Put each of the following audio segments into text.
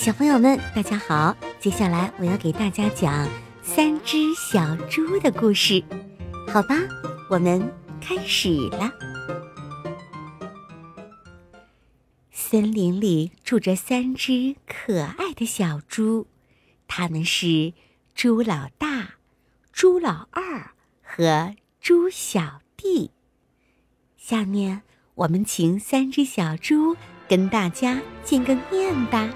小朋友们，大家好！接下来我要给大家讲三只小猪的故事，好吧？我们开始了。森林里住着三只可爱的小猪，他们是猪老大、猪老二和猪小弟。下面我们请三只小猪跟大家见个面吧。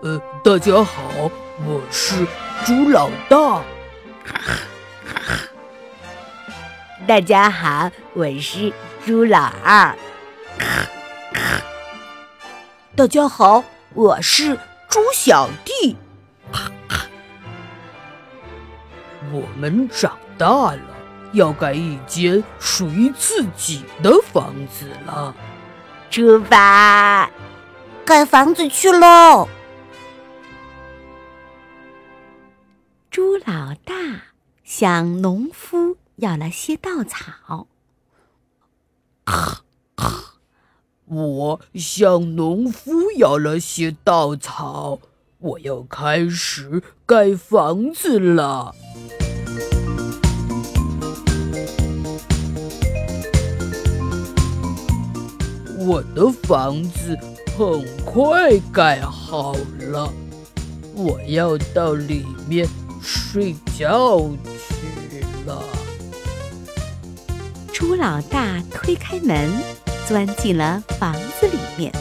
呃，大家好，我是猪老大。大家好，我是猪老二。大家好，我是猪小弟。我们长大了，要盖一间属于自己的房子了。出发，盖房子去喽！猪老大向农夫要了些稻草。我向农夫要了些稻草，我要开始盖房子了。我的房子很快盖好了，我要到里面。睡觉去了。猪老大推开门，钻进了房子里面。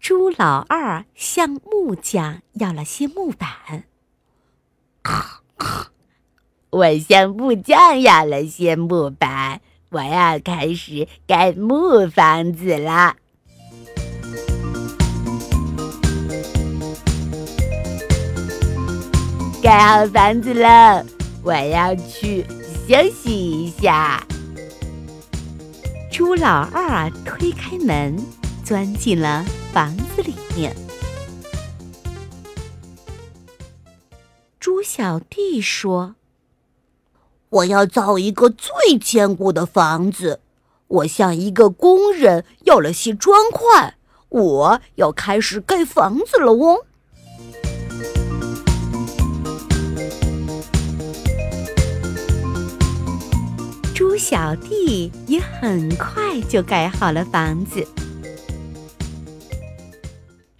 猪老二向木匠要了些木板。我向木匠要了些木板，我要开始盖木房子了。盖好房子了，我要去休息一下。猪老二推开门，钻进了房子里面。猪小弟说：“我要造一个最坚固的房子。我向一个工人要了些砖块，我要开始盖房子了哦。”小弟也很快就盖好了房子。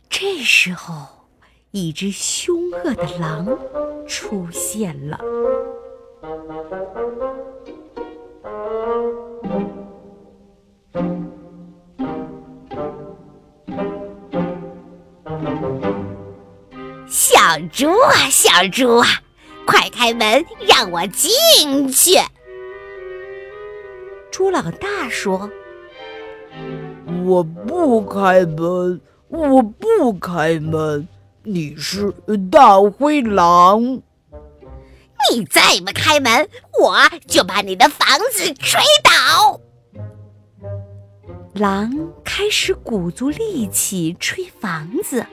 这时候，一只凶恶的狼出现了。小猪啊，小猪啊，快开门，让我进去！猪老大说：“我不开门，我不开门！你是大灰狼，你再不开门，我就把你的房子吹倒！”狼开始鼓足力气吹房子。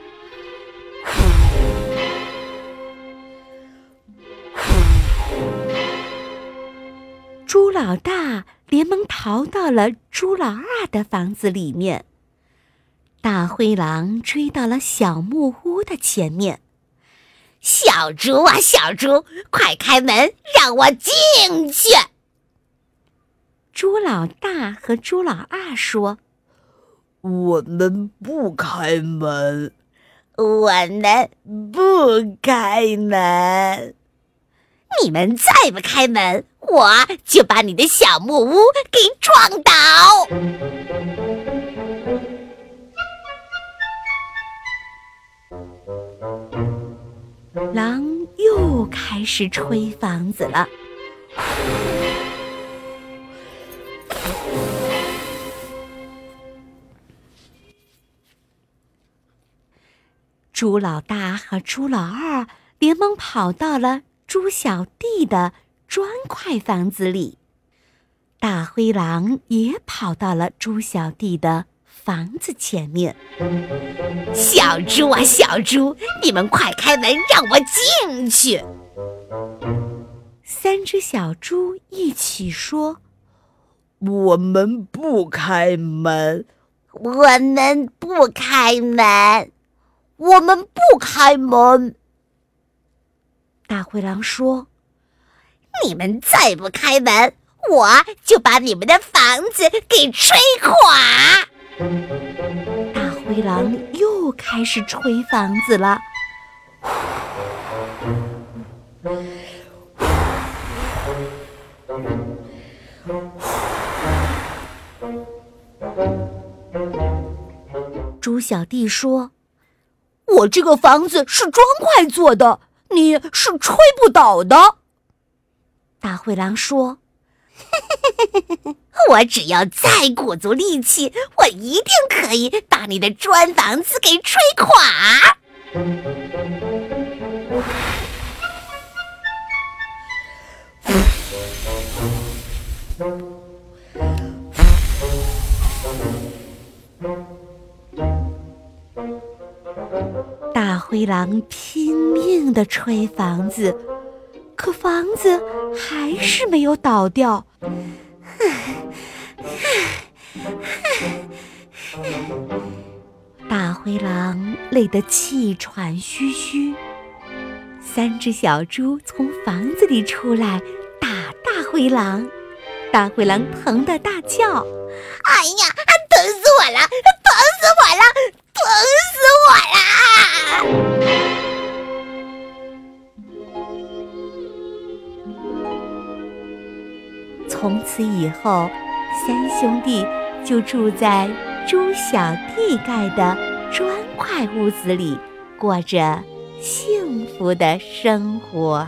朱老大连忙逃到了猪老二的房子里面。大灰狼追到了小木屋的前面。小猪啊，小猪，快开门，让我进去！猪老大和猪老二说：“我们不开门，我们不开门。你们再不开门！”我就把你的小木屋给撞倒！狼又开始吹房子了。猪老大和猪老二连忙跑到了猪小弟的。砖块房子里，大灰狼也跑到了猪小弟的房子前面。小猪啊，小猪，你们快开门，让我进去！三只小猪一起说：“我们不开门，我们不开门，我们不开门。大灰狼说：“你们再不开门，我就把你们的房子给吹垮。”大灰狼又开始吹房子了。猪小弟说：“我这个房子是砖块做的，你是吹不倒的。”大灰狼说：“ 我只要再鼓足力气，我一定可以把你的砖房子给吹垮。”大灰狼拼命的吹房子，可房子还是没有倒掉。大灰狼累得气喘吁吁。三只小猪从房子里出来，打大灰狼。大灰狼疼得大叫：“哎呀，疼死我了！疼死以后，三兄弟就住在猪小弟盖的砖块屋子里，过着幸福的生活。